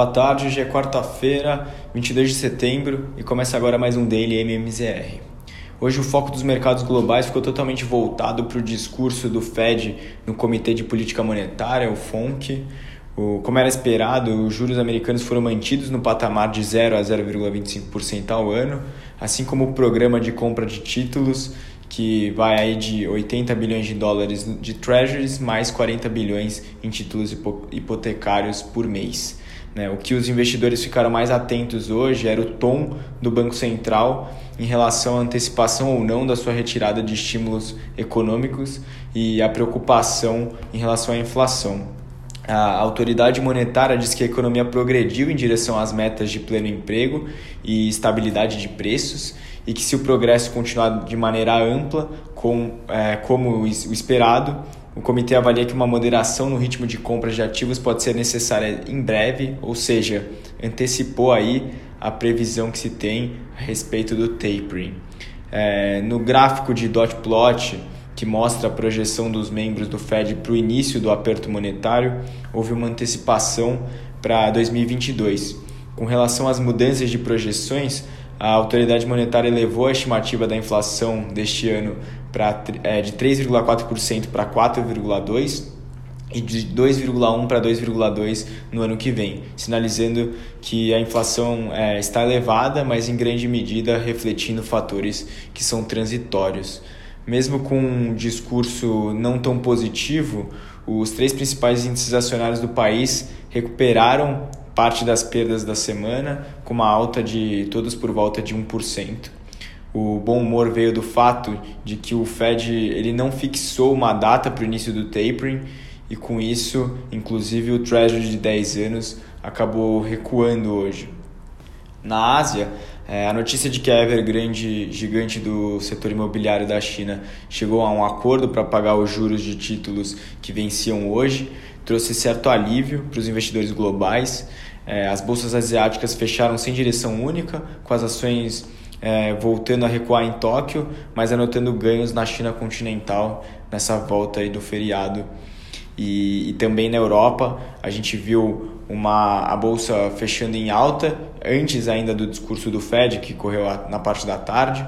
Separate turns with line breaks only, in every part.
Boa tarde, hoje é quarta-feira, 22 de setembro e começa agora mais um Daily MMZR. Hoje o foco dos mercados globais ficou totalmente voltado para o discurso do Fed no Comitê de Política Monetária, o FONC. O, como era esperado, os juros americanos foram mantidos no patamar de 0 a 0,25% ao ano, assim como o programa de compra de títulos, que vai aí de 80 bilhões de dólares de treasuries mais 40 bilhões em títulos hipotecários por mês. Né? O que os investidores ficaram mais atentos hoje era o tom do Banco Central em relação à antecipação ou não da sua retirada de estímulos econômicos e a preocupação em relação à inflação. A autoridade monetária diz que a economia progrediu em direção às metas de pleno emprego e estabilidade de preços e que se o progresso continuar de maneira ampla, com, é, como o esperado, o comitê avalia que uma moderação no ritmo de compra de ativos pode ser necessária em breve, ou seja, antecipou aí a previsão que se tem a respeito do tapering. É, no gráfico de dot plot, que mostra a projeção dos membros do Fed para o início do aperto monetário, houve uma antecipação para 2022. Com relação às mudanças de projeções, a autoridade monetária elevou a estimativa da inflação deste ano pra, é, de 3,4% para 4,2% e de 2,1 para 2,2 no ano que vem, sinalizando que a inflação é, está elevada, mas em grande medida refletindo fatores que são transitórios. Mesmo com um discurso não tão positivo, os três principais índices acionários do país recuperaram parte das perdas da semana, com uma alta de todos por volta de 1%. O bom humor veio do fato de que o Fed ele não fixou uma data para o início do tapering e com isso, inclusive o Treasury de 10 anos acabou recuando hoje. Na Ásia, é, a notícia de que a Evergrande, gigante do setor imobiliário da China, chegou a um acordo para pagar os juros de títulos que venciam hoje, trouxe certo alívio para os investidores globais. É, as bolsas asiáticas fecharam sem direção única, com as ações é, voltando a recuar em Tóquio, mas anotando ganhos na China continental nessa volta aí do feriado. E, e, também na Europa a gente viu uma, a bolsa fechando em alta antes ainda do discurso do Fed, que correu na parte da tarde.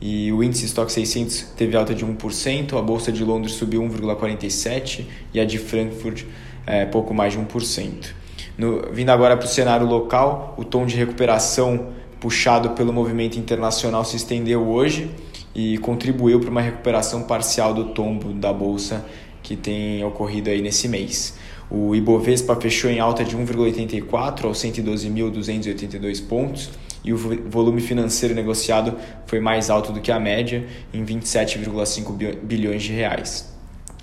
E o índice Stock 600 teve alta de 1%, a bolsa de Londres subiu 1,47% e a de Frankfurt é, pouco mais de 1%. No, vindo agora para o cenário local, o tom de recuperação puxado pelo movimento internacional se estendeu hoje e contribuiu para uma recuperação parcial do tombo da bolsa que tem ocorrido aí nesse mês. O Ibovespa fechou em alta de 1,84 aos 112.282 pontos e o volume financeiro negociado foi mais alto do que a média, em 27,5 bilhões de reais.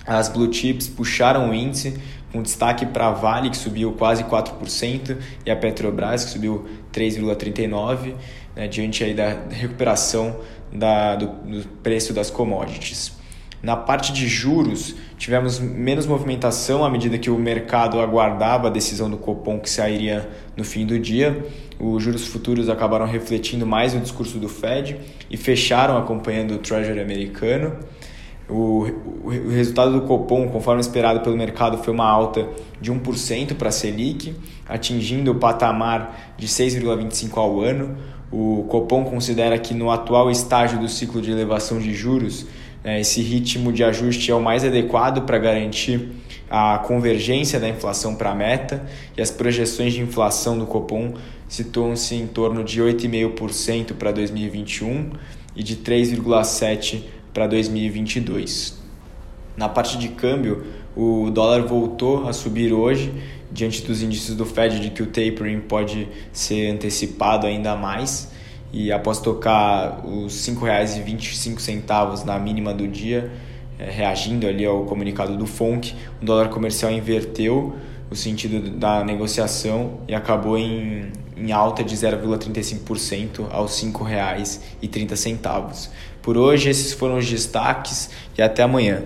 As blue chips puxaram o índice, com destaque para a Vale, que subiu quase 4%, e a Petrobras, que subiu 3,39%, né, diante aí da recuperação da, do, do preço das commodities. Na parte de juros, tivemos menos movimentação à medida que o mercado aguardava a decisão do Copom que sairia no fim do dia. Os juros futuros acabaram refletindo mais o discurso do Fed e fecharam acompanhando o Treasury americano. O, o, resultado do Copom, conforme esperado pelo mercado, foi uma alta de 1% para a Selic, atingindo o patamar de 6,25% ao ano. O Copom considera que no atual estágio do ciclo de elevação de juros, né, esse ritmo de ajuste é o mais adequado para garantir a convergência da inflação para a meta e as projeções de inflação do Copom situam-se em torno de 8,5% para 2021 e de 3,7% para 2022. Na parte de câmbio, o dólar voltou a subir hoje, diante dos índices do Fed de que o tapering pode ser antecipado ainda mais. E após tocar os R$ 5,25 na mínima do dia, é, reagindo ali ao comunicado do FONC, o dólar comercial inverteu o sentido da negociação e acabou em, em alta de 0,35% aos R$ 5,30. Por hoje, esses foram os destaques e até amanhã.